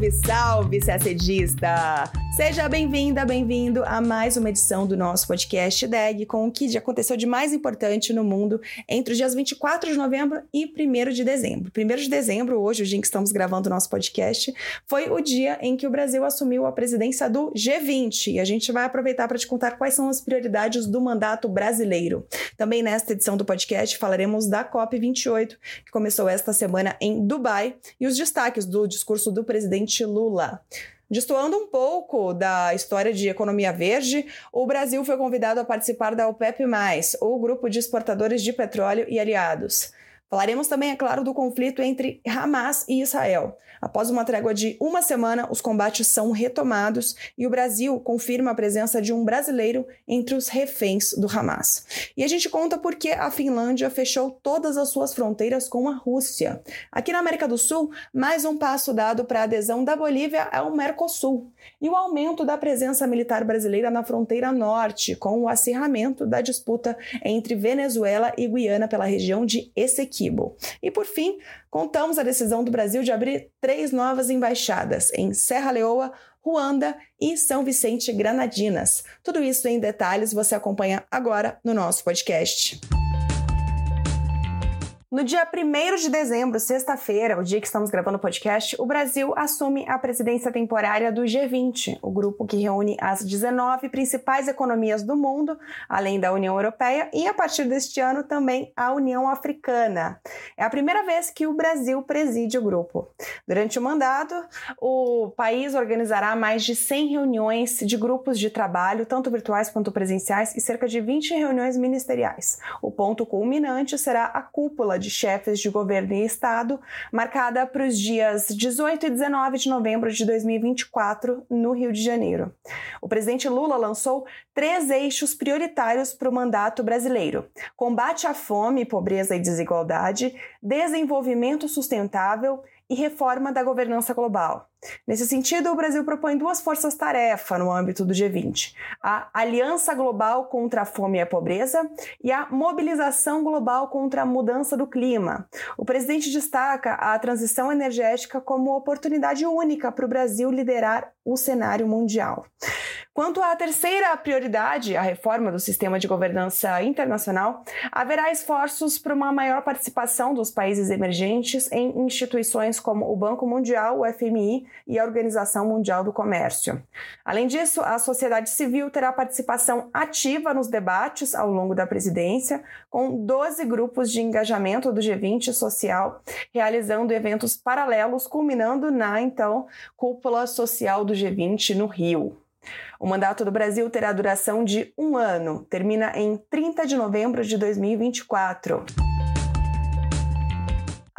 Salve, salve, CACDista! Seja bem-vinda, bem-vindo a mais uma edição do nosso podcast DEG com o que aconteceu de mais importante no mundo entre os dias 24 de novembro e 1 de dezembro. 1 de dezembro, hoje, o dia em que estamos gravando o nosso podcast, foi o dia em que o Brasil assumiu a presidência do G20 e a gente vai aproveitar para te contar quais são as prioridades do mandato brasileiro. Também nesta edição do podcast falaremos da COP28, que começou esta semana em Dubai, e os destaques do discurso do presidente Lula. Destoando um pouco da história de economia verde, o Brasil foi convidado a participar da OPEP, o grupo de exportadores de petróleo e aliados. Falaremos também, é claro, do conflito entre Hamas e Israel. Após uma trégua de uma semana, os combates são retomados e o Brasil confirma a presença de um brasileiro entre os reféns do Hamas. E a gente conta por que a Finlândia fechou todas as suas fronteiras com a Rússia. Aqui na América do Sul, mais um passo dado para a adesão da Bolívia ao Mercosul e o aumento da presença militar brasileira na fronteira norte, com o acirramento da disputa entre Venezuela e Guiana pela região de Essequibo. E por fim, contamos a decisão do Brasil de abrir três novas embaixadas em Serra Leoa, Ruanda e São Vicente Granadinas. Tudo isso em detalhes você acompanha agora no nosso podcast. No dia 1 de dezembro, sexta-feira, o dia que estamos gravando o podcast, o Brasil assume a presidência temporária do G20, o grupo que reúne as 19 principais economias do mundo, além da União Europeia, e a partir deste ano também a União Africana. É a primeira vez que o Brasil preside o grupo. Durante o mandato, o país organizará mais de 100 reuniões de grupos de trabalho, tanto virtuais quanto presenciais, e cerca de 20 reuniões ministeriais. O ponto culminante será a cúpula de chefes de governo e Estado, marcada para os dias 18 e 19 de novembro de 2024, no Rio de Janeiro. O presidente Lula lançou três eixos prioritários para o mandato brasileiro: combate à fome, pobreza e desigualdade, desenvolvimento sustentável e reforma da governança global. Nesse sentido, o Brasil propõe duas forças-tarefa no âmbito do G20: a Aliança Global contra a Fome e a Pobreza e a Mobilização Global contra a Mudança do Clima. O presidente destaca a transição energética como oportunidade única para o Brasil liderar o cenário mundial. Quanto à terceira prioridade, a reforma do sistema de governança internacional, haverá esforços para uma maior participação dos países emergentes em instituições como o Banco Mundial, o FMI e a Organização Mundial do Comércio. Além disso, a sociedade civil terá participação ativa nos debates ao longo da presidência, com 12 grupos de engajamento do G20 social realizando eventos paralelos, culminando na então cúpula social do G20 no Rio. O mandato do Brasil terá duração de um ano, termina em 30 de novembro de 2024.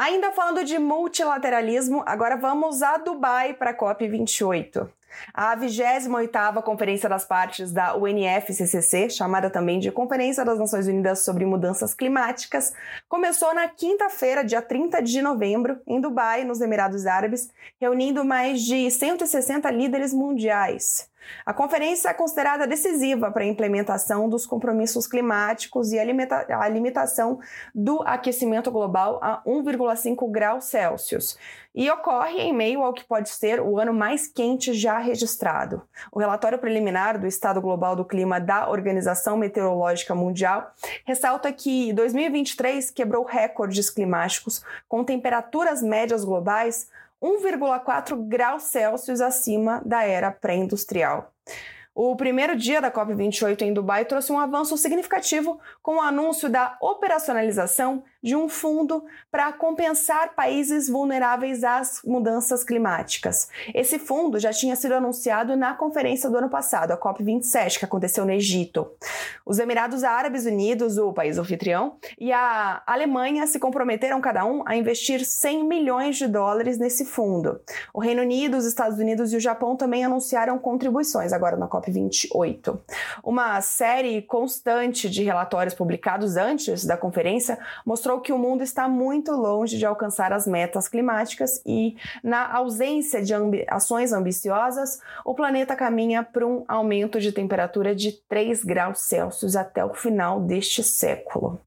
Ainda falando de multilateralismo, agora vamos a Dubai para a COP28. A 28ª Conferência das Partes da UNFCCC, chamada também de Conferência das Nações Unidas sobre Mudanças Climáticas, começou na quinta-feira, dia 30 de novembro, em Dubai, nos Emirados Árabes, reunindo mais de 160 líderes mundiais. A conferência é considerada decisiva para a implementação dos compromissos climáticos e a, limita a limitação do aquecimento global a 1,5 graus Celsius e ocorre em meio ao que pode ser o ano mais quente já registrado. O relatório preliminar do Estado Global do Clima da Organização Meteorológica Mundial ressalta que 2023 quebrou recordes climáticos com temperaturas médias globais 1,4 graus Celsius acima da era pré-industrial. O primeiro dia da COP28 em Dubai trouxe um avanço significativo com o anúncio da operacionalização de um fundo para compensar países vulneráveis às mudanças climáticas. Esse fundo já tinha sido anunciado na conferência do ano passado, a COP27, que aconteceu no Egito. Os Emirados Árabes Unidos, o país anfitrião, e a Alemanha se comprometeram cada um a investir 100 milhões de dólares nesse fundo. O Reino Unido, os Estados Unidos e o Japão também anunciaram contribuições agora na COP28. Uma série constante de relatórios publicados antes da conferência mostrou mostrou que o mundo está muito longe de alcançar as metas climáticas e, na ausência de ambi ações ambiciosas, o planeta caminha para um aumento de temperatura de 3 graus Celsius até o final deste século.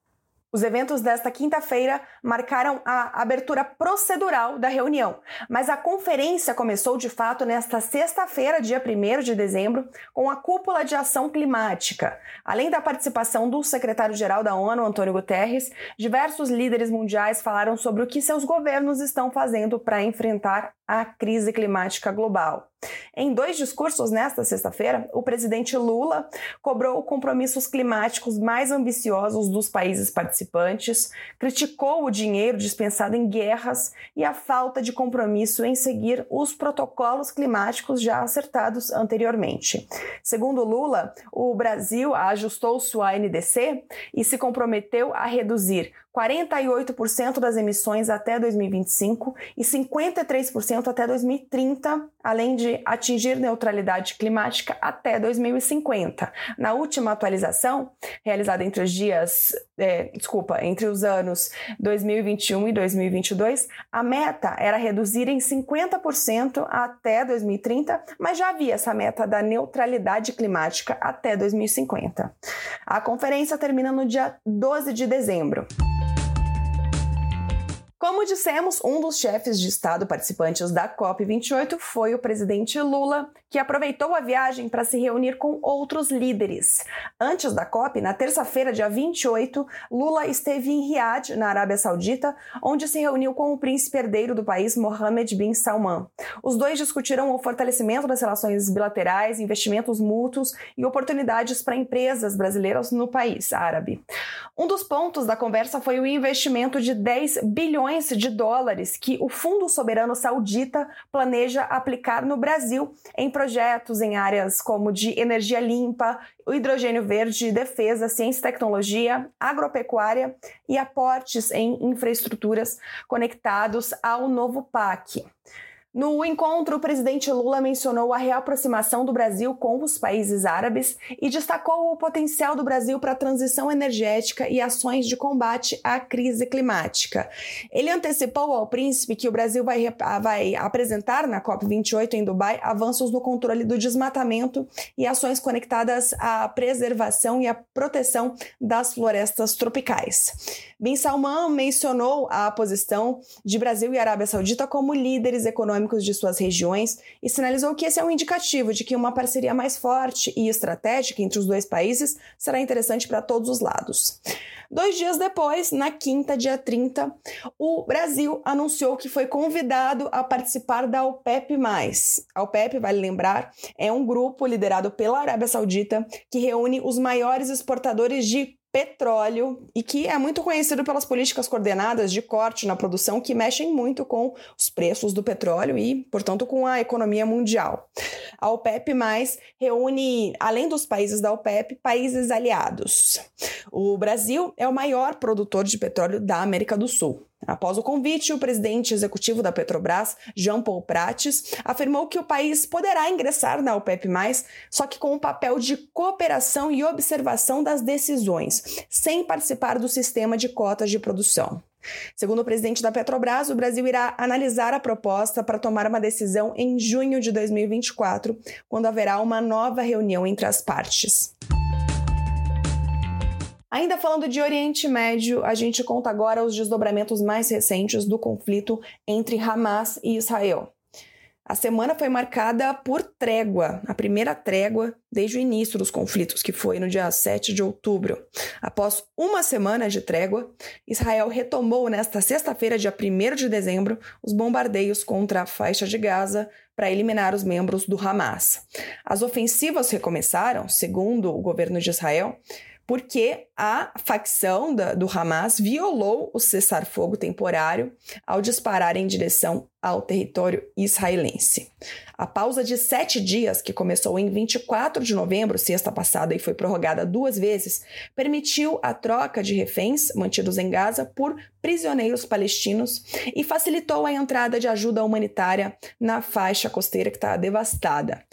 Os eventos desta quinta-feira marcaram a abertura procedural da reunião, mas a conferência começou de fato nesta sexta-feira, dia 1 de dezembro, com a cúpula de ação climática. Além da participação do secretário-geral da ONU, Antônio Guterres, diversos líderes mundiais falaram sobre o que seus governos estão fazendo para enfrentar a crise climática global. Em dois discursos nesta sexta-feira, o presidente Lula cobrou compromissos climáticos mais ambiciosos dos países participantes, criticou o dinheiro dispensado em guerras e a falta de compromisso em seguir os protocolos climáticos já acertados anteriormente. Segundo Lula, o Brasil ajustou sua NDC e se comprometeu a reduzir 48% das emissões até 2025 e 53% até 2030, além de atingir neutralidade climática até 2050. Na última atualização, realizada entre os dias, é, desculpa, entre os anos 2021 e 2022, a meta era reduzir em 50% até 2030, mas já havia essa meta da neutralidade climática até 2050. A conferência termina no dia 12 de dezembro. Como dissemos, um dos chefes de Estado participantes da COP28 foi o presidente Lula, que aproveitou a viagem para se reunir com outros líderes. Antes da COP, na terça-feira, dia 28, Lula esteve em Riad, na Arábia Saudita, onde se reuniu com o príncipe herdeiro do país, Mohammed bin Salman. Os dois discutiram o fortalecimento das relações bilaterais, investimentos mútuos e oportunidades para empresas brasileiras no país árabe. Um dos pontos da conversa foi o investimento de 10 bilhões de dólares que o Fundo Soberano Saudita planeja aplicar no Brasil em projetos em áreas como de energia limpa, hidrogênio verde, defesa, ciência e tecnologia, agropecuária e aportes em infraestruturas conectados ao novo PAC. No encontro, o presidente Lula mencionou a reaproximação do Brasil com os países árabes e destacou o potencial do Brasil para a transição energética e ações de combate à crise climática. Ele antecipou ao príncipe que o Brasil vai, vai apresentar na COP28 em Dubai avanços no controle do desmatamento e ações conectadas à preservação e à proteção das florestas tropicais. Bin Salman mencionou a posição de Brasil e Arábia Saudita como líderes econômicos econômicos de suas regiões e sinalizou que esse é um indicativo de que uma parceria mais forte e estratégica entre os dois países será interessante para todos os lados. Dois dias depois, na quinta, dia 30, o Brasil anunciou que foi convidado a participar da OPEP. A OPEP, vale lembrar, é um grupo liderado pela Arábia Saudita que reúne os maiores exportadores de petróleo e que é muito conhecido pelas políticas coordenadas de corte na produção que mexem muito com os preços do petróleo e, portanto, com a economia mundial. A OPEP reúne, além dos países da OPEP, países aliados. O Brasil é o maior produtor de petróleo da América do Sul. Após o convite, o presidente executivo da Petrobras, Jean Paul Prates, afirmou que o país poderá ingressar na OPEP+, só que com um papel de cooperação e observação das decisões, sem participar do sistema de cotas de produção. Segundo o presidente da Petrobras, o Brasil irá analisar a proposta para tomar uma decisão em junho de 2024, quando haverá uma nova reunião entre as partes. Ainda falando de Oriente Médio, a gente conta agora os desdobramentos mais recentes do conflito entre Hamas e Israel. A semana foi marcada por trégua, a primeira trégua desde o início dos conflitos, que foi no dia 7 de outubro. Após uma semana de trégua, Israel retomou nesta sexta-feira, dia 1 de dezembro, os bombardeios contra a faixa de Gaza para eliminar os membros do Hamas. As ofensivas recomeçaram, segundo o governo de Israel, porque a facção da, do Hamas violou o cessar-fogo temporário ao disparar em direção ao território israelense. A pausa de sete dias, que começou em 24 de novembro, sexta passada, e foi prorrogada duas vezes, permitiu a troca de reféns mantidos em Gaza por prisioneiros palestinos e facilitou a entrada de ajuda humanitária na faixa costeira que está devastada.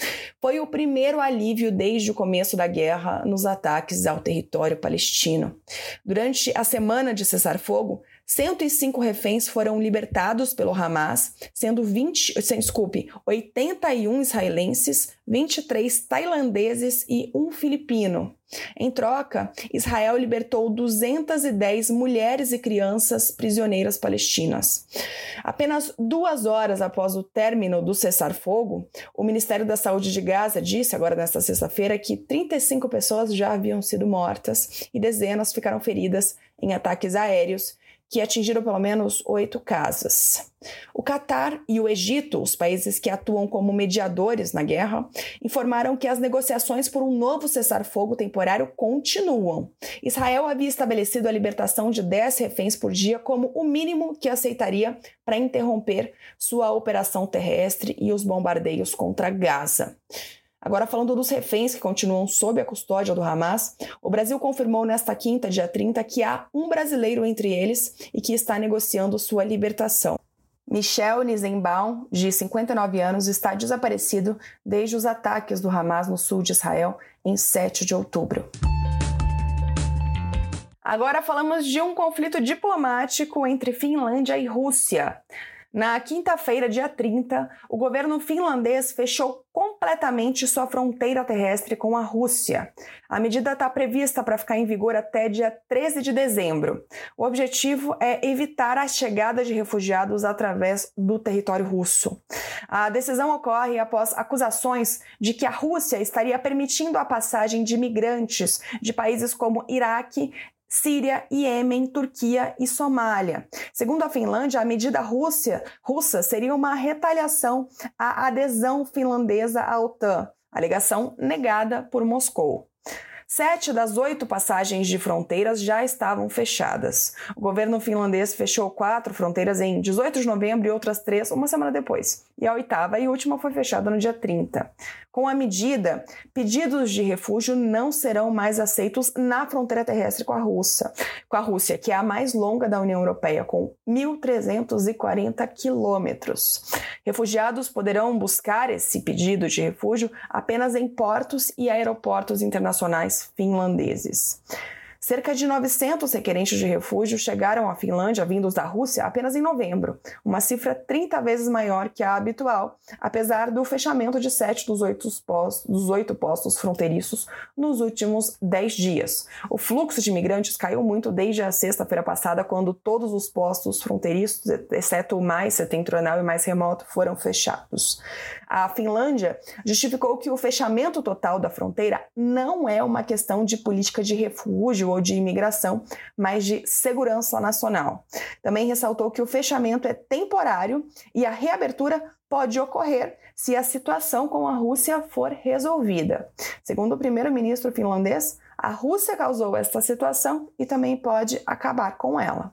Foi o primeiro alívio desde o começo da guerra nos ataques ao território palestino. Durante a semana de cessar-fogo, 105 reféns foram libertados pelo Hamas, sendo 20, desculpe, 81 israelenses, 23 tailandeses e um filipino. Em troca, Israel libertou 210 mulheres e crianças prisioneiras palestinas. Apenas duas horas após o término do cessar-fogo, o Ministério da Saúde de Gaza disse, agora nesta sexta-feira, que 35 pessoas já haviam sido mortas e dezenas ficaram feridas em ataques aéreos que atingiram pelo menos oito casas. O Catar e o Egito, os países que atuam como mediadores na guerra, informaram que as negociações por um novo cessar-fogo temporário continuam. Israel havia estabelecido a libertação de 10 reféns por dia como o mínimo que aceitaria para interromper sua operação terrestre e os bombardeios contra Gaza. Agora, falando dos reféns que continuam sob a custódia do Hamas, o Brasil confirmou nesta quinta, dia 30, que há um brasileiro entre eles e que está negociando sua libertação. Michel Nizenbaum, de 59 anos, está desaparecido desde os ataques do Hamas no sul de Israel em 7 de outubro. Agora falamos de um conflito diplomático entre Finlândia e Rússia. Na quinta-feira, dia 30, o governo finlandês fechou completamente sua fronteira terrestre com a Rússia. A medida está prevista para ficar em vigor até dia 13 de dezembro. O objetivo é evitar a chegada de refugiados através do território russo. A decisão ocorre após acusações de que a Rússia estaria permitindo a passagem de migrantes de países como Iraque, Síria, Iêmen, Turquia e Somália. Segundo a Finlândia, a medida Rússia, russa seria uma retaliação à adesão finlandesa à OTAN, alegação negada por Moscou. Sete das oito passagens de fronteiras já estavam fechadas. O governo finlandês fechou quatro fronteiras em 18 de novembro e outras três uma semana depois. E a oitava e última foi fechada no dia 30. Com a medida, pedidos de refúgio não serão mais aceitos na fronteira terrestre com a Rússia, com a Rússia, que é a mais longa da União Europeia, com 1.340 quilômetros. Refugiados poderão buscar esse pedido de refúgio apenas em portos e aeroportos internacionais finlandeses. Cerca de 900 requerentes de refúgio chegaram à Finlândia vindos da Rússia apenas em novembro, uma cifra 30 vezes maior que a habitual, apesar do fechamento de sete dos oito postos, postos fronteiriços nos últimos 10 dias. O fluxo de imigrantes caiu muito desde a sexta-feira passada, quando todos os postos fronteiriços, exceto o mais setentrional e mais remoto, foram fechados. A Finlândia justificou que o fechamento total da fronteira não é uma questão de política de refúgio ou de imigração, mas de segurança nacional. Também ressaltou que o fechamento é temporário e a reabertura pode ocorrer se a situação com a Rússia for resolvida. Segundo o primeiro-ministro finlandês, a Rússia causou esta situação e também pode acabar com ela.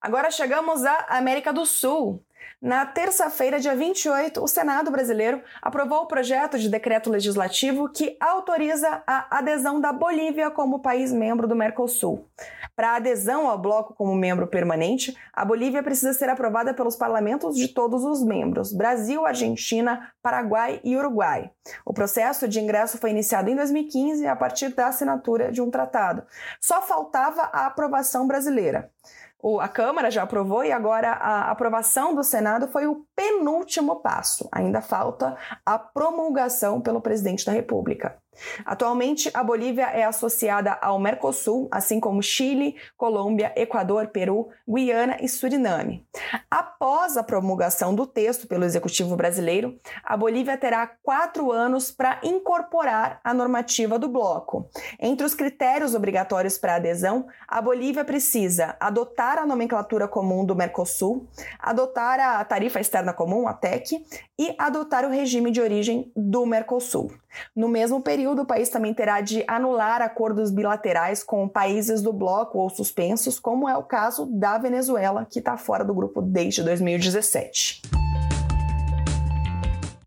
Agora chegamos à América do Sul. Na terça-feira, dia 28, o Senado brasileiro aprovou o projeto de decreto legislativo que autoriza a adesão da Bolívia como país membro do Mercosul. Para a adesão ao bloco como membro permanente, a Bolívia precisa ser aprovada pelos parlamentos de todos os membros: Brasil, Argentina, Paraguai e Uruguai. O processo de ingresso foi iniciado em 2015 a partir da assinatura de um tratado. Só faltava a aprovação brasileira. O, a Câmara já aprovou e agora a aprovação do Senado foi o penúltimo passo. Ainda falta a promulgação pelo presidente da República. Atualmente, a Bolívia é associada ao Mercosul, assim como Chile, Colômbia, Equador, Peru, Guiana e Suriname. Após a promulgação do texto pelo Executivo brasileiro, a Bolívia terá quatro anos para incorporar a normativa do bloco. Entre os critérios obrigatórios para adesão, a Bolívia precisa adotar a nomenclatura comum do Mercosul, adotar a tarifa externa comum, a TEC, e adotar o regime de origem do Mercosul. No mesmo período, o país também terá de anular acordos bilaterais com países do bloco ou suspensos, como é o caso da Venezuela, que está fora do grupo desde 2017.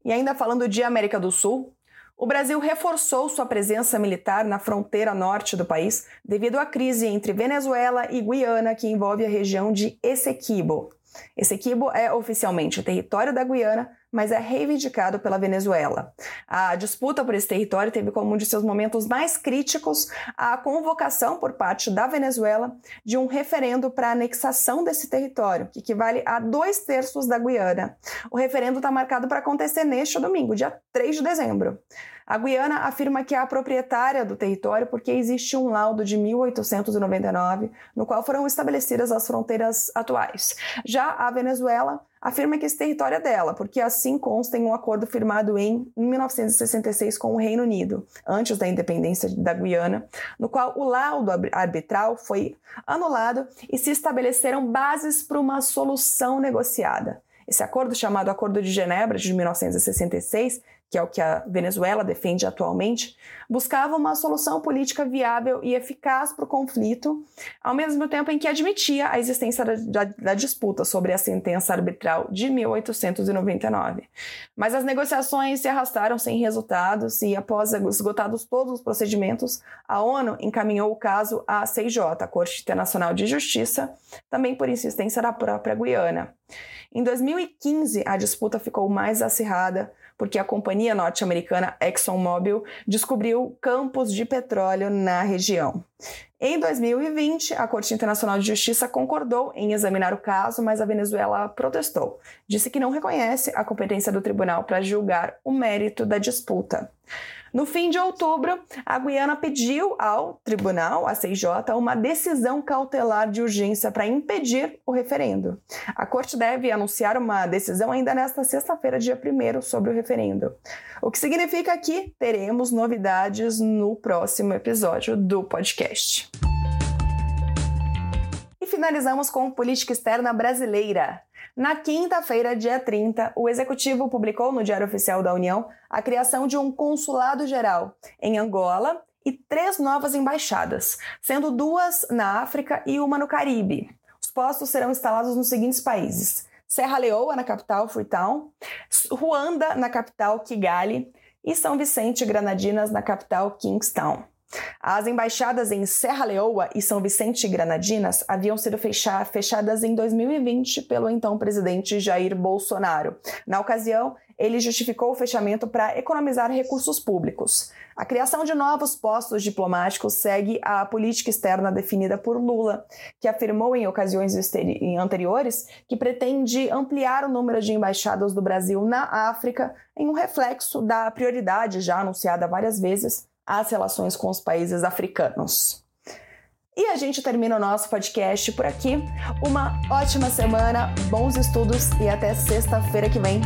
E ainda falando de América do Sul, o Brasil reforçou sua presença militar na fronteira norte do país devido à crise entre Venezuela e Guiana, que envolve a região de Essequibo. Essequibo é oficialmente o território da Guiana, mas é reivindicado pela Venezuela. A disputa por esse território teve como um de seus momentos mais críticos a convocação por parte da Venezuela de um referendo para anexação desse território, que equivale a dois terços da Guiana. O referendo está marcado para acontecer neste domingo, dia 3 de dezembro. A Guiana afirma que é a proprietária do território porque existe um laudo de 1899 no qual foram estabelecidas as fronteiras atuais. Já a Venezuela afirma que esse território é dela, porque assim consta em um acordo firmado em 1966 com o Reino Unido, antes da independência da Guiana, no qual o laudo arbitral foi anulado e se estabeleceram bases para uma solução negociada. Esse acordo, chamado Acordo de Genebra de 1966, que é o que a Venezuela defende atualmente, buscava uma solução política viável e eficaz para o conflito, ao mesmo tempo em que admitia a existência da, da, da, disputa sobre a sentença arbitral de 1899. Mas as negociações se arrastaram sem resultados e, após esgotados todos os procedimentos, a ONU encaminhou o caso à CIJ, a Corte Internacional de Justiça, também por insistência da própria Guiana. Em 2015, a disputa ficou mais acirrada porque a companhia norte-americana ExxonMobil descobriu campos de petróleo na região. Em 2020, a Corte Internacional de Justiça concordou em examinar o caso, mas a Venezuela protestou. Disse que não reconhece a competência do tribunal para julgar o mérito da disputa. No fim de outubro, a Guiana pediu ao tribunal, a CIJ, uma decisão cautelar de urgência para impedir o referendo. A corte deve anunciar uma decisão ainda nesta sexta-feira, dia 1 sobre o referendo. O que significa que teremos novidades no próximo episódio do podcast. Finalizamos com política externa brasileira. Na quinta-feira, dia 30, o Executivo publicou no Diário Oficial da União a criação de um consulado geral em Angola e três novas embaixadas, sendo duas na África e uma no Caribe. Os postos serão instalados nos seguintes países: Serra Leoa, na capital Freetown, Ruanda, na capital Kigali, e São Vicente e Granadinas, na capital Kingstown. As embaixadas em Serra Leoa e São Vicente e Granadinas haviam sido fechadas em 2020 pelo então presidente Jair Bolsonaro. Na ocasião, ele justificou o fechamento para economizar recursos públicos. A criação de novos postos diplomáticos segue a política externa definida por Lula, que afirmou em ocasiões anteriores que pretende ampliar o número de embaixadas do Brasil na África, em um reflexo da prioridade já anunciada várias vezes às relações com os países africanos. E a gente termina o nosso podcast por aqui. Uma ótima semana, bons estudos e até sexta-feira que vem.